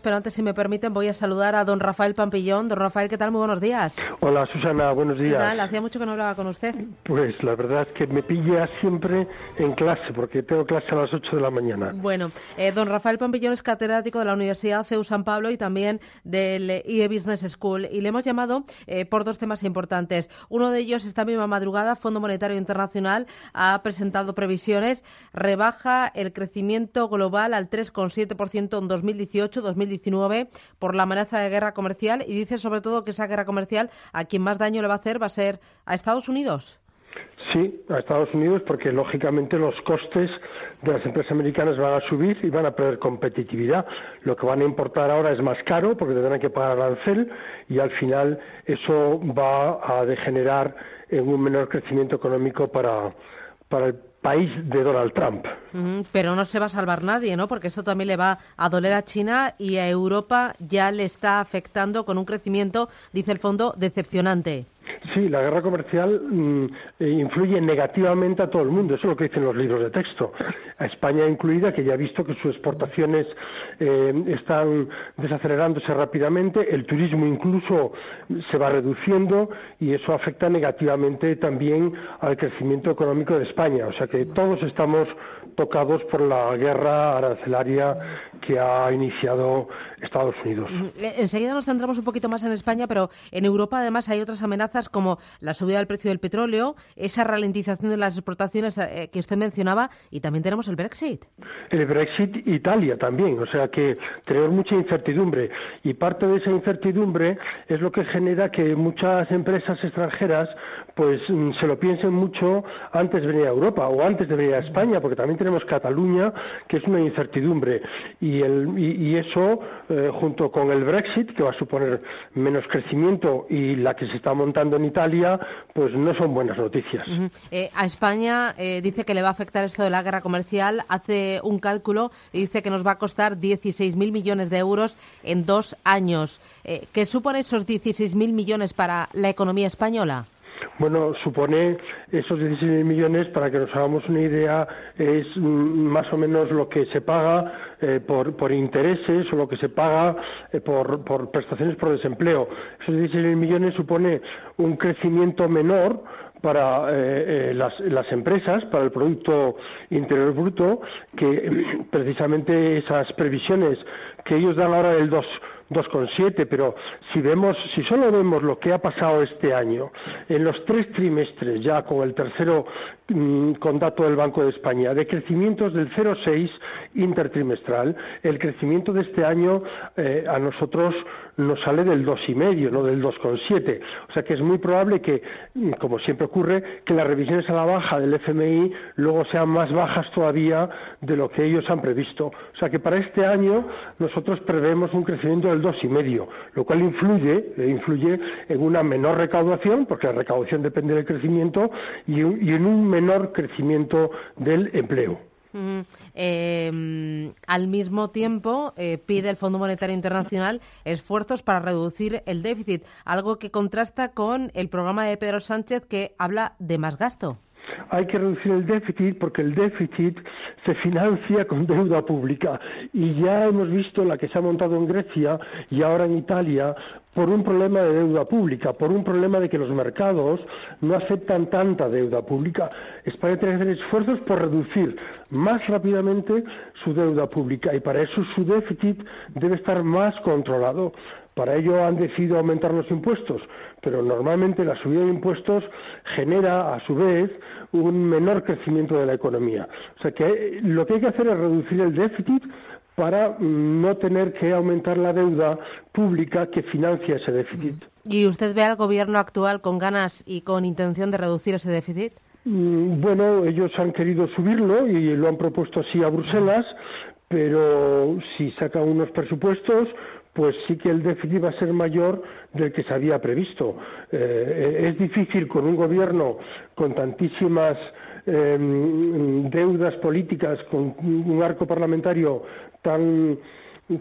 Pero antes, si me permiten, voy a saludar a don Rafael Pampillón. Don Rafael, ¿qué tal? Muy buenos días. Hola, Susana, buenos días. ¿Qué tal? Hacía mucho que no hablaba con usted. Pues la verdad es que me pilla siempre en clase, porque tengo clase a las 8 de la mañana. Bueno, eh, don Rafael Pampillón es catedrático de la Universidad CEU San Pablo y también del IE Business School. Y le hemos llamado eh, por dos temas importantes. Uno de ellos, esta misma madrugada, Fondo Monetario Internacional ha presentado previsiones. Rebaja el crecimiento global al 3,7% en 2018-2019 por la amenaza de guerra comercial y dice sobre todo que esa guerra comercial a quien más daño le va a hacer va a ser a Estados Unidos. Sí, a Estados Unidos porque lógicamente los costes de las empresas americanas van a subir y van a perder competitividad. Lo que van a importar ahora es más caro porque tendrán que pagar arancel y al final eso va a degenerar en un menor crecimiento económico para, para el país de Donald Trump. pero no se va a salvar nadie, ¿no? Porque esto también le va a doler a China y a Europa ya le está afectando con un crecimiento, dice el fondo, decepcionante. Sí, la guerra comercial mm, eh, influye negativamente a todo el mundo, eso es lo que dicen los libros de texto. A España incluida, que ya ha visto que sus exportaciones eh, están desacelerándose rápidamente, el turismo incluso se va reduciendo y eso afecta negativamente también al crecimiento económico de España. O sea que todos estamos tocados por la guerra arancelaria que ha iniciado Estados Unidos. Enseguida nos centramos un poquito más en España, pero en Europa además hay otras amenazas como la subida del precio del petróleo, esa ralentización de las exportaciones eh, que usted mencionaba y también tenemos el Brexit. El Brexit Italia también, o sea que tenemos mucha incertidumbre y parte de esa incertidumbre es lo que genera que muchas empresas extranjeras pues mm, se lo piensen mucho antes de venir a Europa o antes de venir a España, porque también tenemos Cataluña, que es una incertidumbre. Y, y, eso, eh, junto con el Brexit, que va a suponer menos crecimiento, y la que se está montando en Italia, pues no son buenas noticias. Eh, a España eh, dice que le va a afectar esto de la guerra comercial, hace un cálculo y dice que nos va a costar 16.000 millones de euros en dos años. ¿Qué supone esos 16.000 millones para la economía española? Bueno, supone esos 16 millones, para que nos hagamos una idea, es más o menos lo que se paga eh, por, intereses o lo que se paga eh, por, prestaciones por desempleo. Esos 16 millones supone un crecimiento menor para eh, las, las, empresas, para el Producto Interior Bruto, que precisamente esas previsiones que ellos dan ahora del 2 2,7, pero si vemos, si solo vemos lo que ha pasado este año, en los tres trimestres ya con el tercero mm, con dato del Banco de España, de crecimientos del 0,6 intertrimestral, el crecimiento de este año eh, a nosotros nos sale del 2,5, no del 2,7. O sea que es muy probable que, mm, como siempre ocurre, que las revisiones a la baja del FMI luego sean más bajas todavía de lo que ellos han previsto. O sea que para este año nosotros prevemos un crecimiento del 2,5, lo cual influye, eh, influye en una menor recaudación, porque la recaudación depende del crecimiento, y en un menor crecimiento del empleo. Em, al mismo tiempo, eh, pide el Fondo Monetario Internacional esfuerzos para reducir el déficit, algo que contrasta con el programa de Pedro Sánchez que habla de más gasto hay que reducir el déficit porque el déficit se financia con deuda pública y ya hemos visto la que se ha montado en Grecia y ahora en Italia por un problema de deuda pública, por un problema de que los mercados no aceptan tanta deuda pública. España tiene que hacer esfuerzos por reducir más rápidamente su deuda pública y para eso su déficit debe estar más controlado. Para ello han decidido aumentar los impuestos, pero normalmente la subida de impuestos genera, a su vez, un menor crecimiento de la economía. O sea que lo que hay que hacer es reducir el déficit para no tener que aumentar la deuda pública que financia ese déficit. ¿Y usted ve al gobierno actual con ganas y con intención de reducir ese déficit? Mm, bueno, ellos han querido subirlo y lo han propuesto así a Bruselas, pero si sacan unos presupuestos, pues sí que el déficit va a ser mayor del que se había previsto. Eh, es difícil con un gobierno con tantísimas em, deudas políticas, con un arco parlamentario tan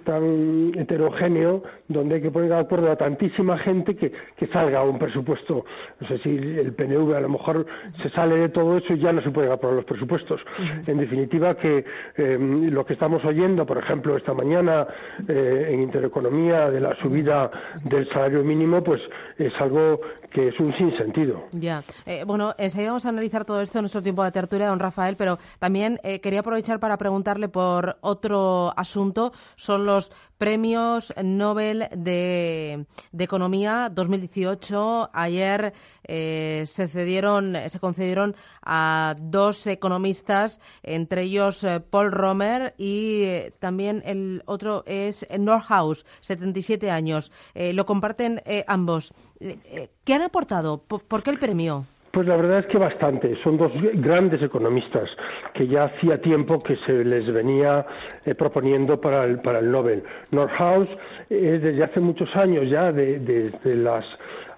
tan heterogéneo donde hay que poner de acuerdo a tantísima gente que, que salga un presupuesto. No sé si el PNV a lo mejor se sale de todo eso y ya no se pueden aprobar los presupuestos. En definitiva, que em, lo que estamos oyendo, por ejemplo, esta mañana eh, en Intereconomía de la subida del salario mínimo, pues es algo que es un sinsentido. Ya. Eh, bueno, enseguida vamos a analizar todo esto en nuestro tiempo de tertulia, don Rafael, pero también eh, quería aprovechar para preguntarle por otro asunto. Son los premios Nobel de, Economía 2018. Ayer eh, se cedieron, se concedieron a dos economistas, entre ellos Paul Romer y también el otro es Norhaus, 77 años. lo comparten ambos. ¿Qué han aportado? ¿Por, qué el premio? Pues la verdad es que bastante. Son dos grandes economistas que ya hacía tiempo que se les venía eh, proponiendo para el, para el Nobel. Norhaus es desde hace muchos años ya, desde de, los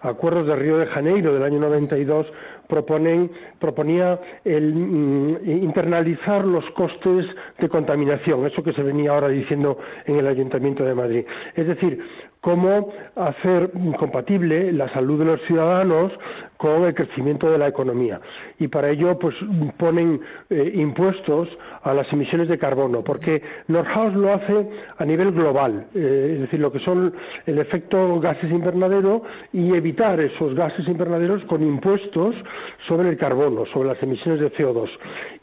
acuerdos de Río de Janeiro del año 92, proponen, proponía el mm, internalizar los costes de contaminación, eso que se venía ahora diciendo en el Ayuntamiento de Madrid. Es decir, cómo hacer compatible la salud de los ciudadanos con el crecimiento de la economía. Y para ello, pues ponen eh, impuestos a las emisiones de carbono, porque Nordhaus lo hace a nivel global, eh, es decir, lo que son el efecto gases invernadero y evitar esos gases invernaderos con impuestos sobre el carbono, sobre las emisiones de CO2.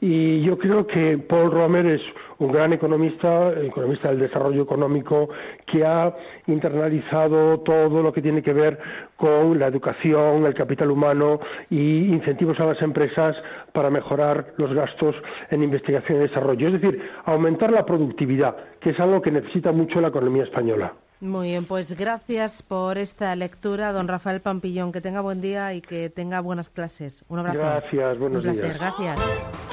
Y yo creo que Paul Romer es un gran economista, economista del desarrollo económico, que ha internalizado todo lo que tiene que ver con la educación, el capital humano y incentivos a las empresas para mejorar los gastos en investigación y desarrollo. Es decir, aumentar la productividad, que es algo que necesita mucho la economía española. Muy bien, pues gracias por esta lectura, don Rafael Pampillón. Que tenga buen día y que tenga buenas clases. Un abrazo. Gracias, buenos Un días. Gracias.